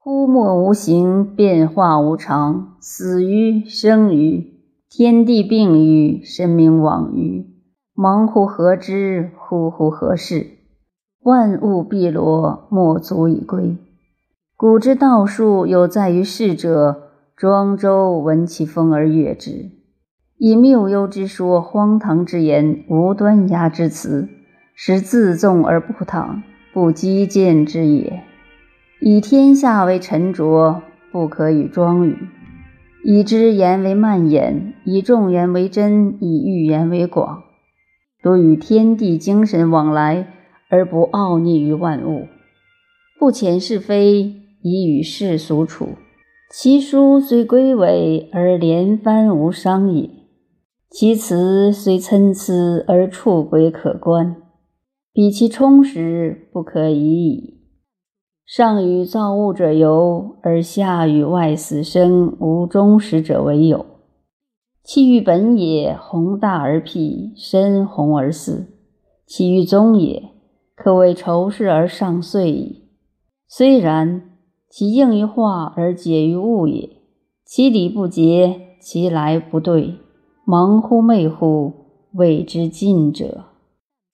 忽莫无形，变化无常，死于生于，天地病于，神明往于，忙乎何之？呼乎何事？万物毕罗，莫足以归。古之道术有在于世者，庄周闻其风而悦之，以谬幽之说，荒唐之言，无端崖之词，使自纵而不淌，不积见之也。以天下为沉着，不可与庄语；以知言为蔓延，以众言为真，以欲言为广。多与天地精神往来，而不傲逆于万物；不遣是非，以与世俗处。其书虽归伪，而连番无伤也；其辞虽参差，而触轨可观。比其充实，不可已矣。上与造物者游，而下与外死生无终始者为有。气欲本也，宏大而辟，深宏而肆；其于宗也，可谓仇视而上遂矣。虽然，其应于化而解于物也。其理不竭，其来不对，忙乎昧乎，谓之尽者。